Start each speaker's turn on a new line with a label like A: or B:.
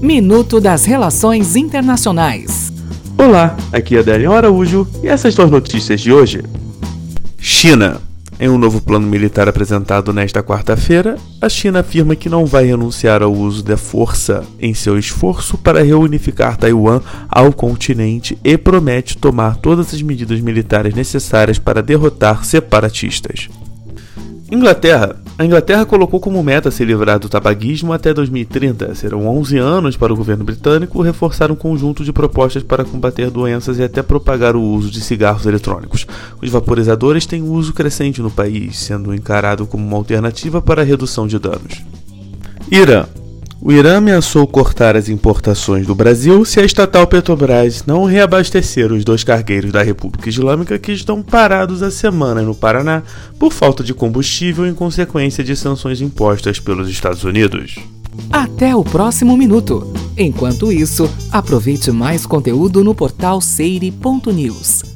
A: Minuto das Relações Internacionais.
B: Olá, aqui é Adélio Araújo e essas são as notícias de hoje. China. Em um novo plano militar apresentado nesta quarta-feira, a China afirma que não vai renunciar ao uso da força em seu esforço para reunificar Taiwan ao continente e promete tomar todas as medidas militares necessárias para derrotar separatistas. Inglaterra. A Inglaterra colocou como meta se livrar do tabagismo até 2030. Serão 11 anos para o governo britânico reforçar um conjunto de propostas para combater doenças e até propagar o uso de cigarros eletrônicos. Os vaporizadores têm uso crescente no país, sendo encarado como uma alternativa para a redução de danos. Irã. O Irã ameaçou cortar as importações do Brasil se a estatal Petrobras não reabastecer os dois cargueiros da República Islâmica que estão parados há semanas no Paraná por falta de combustível em consequência de sanções impostas pelos Estados Unidos.
A: Até o próximo minuto. Enquanto isso, aproveite mais conteúdo no portal seire.news.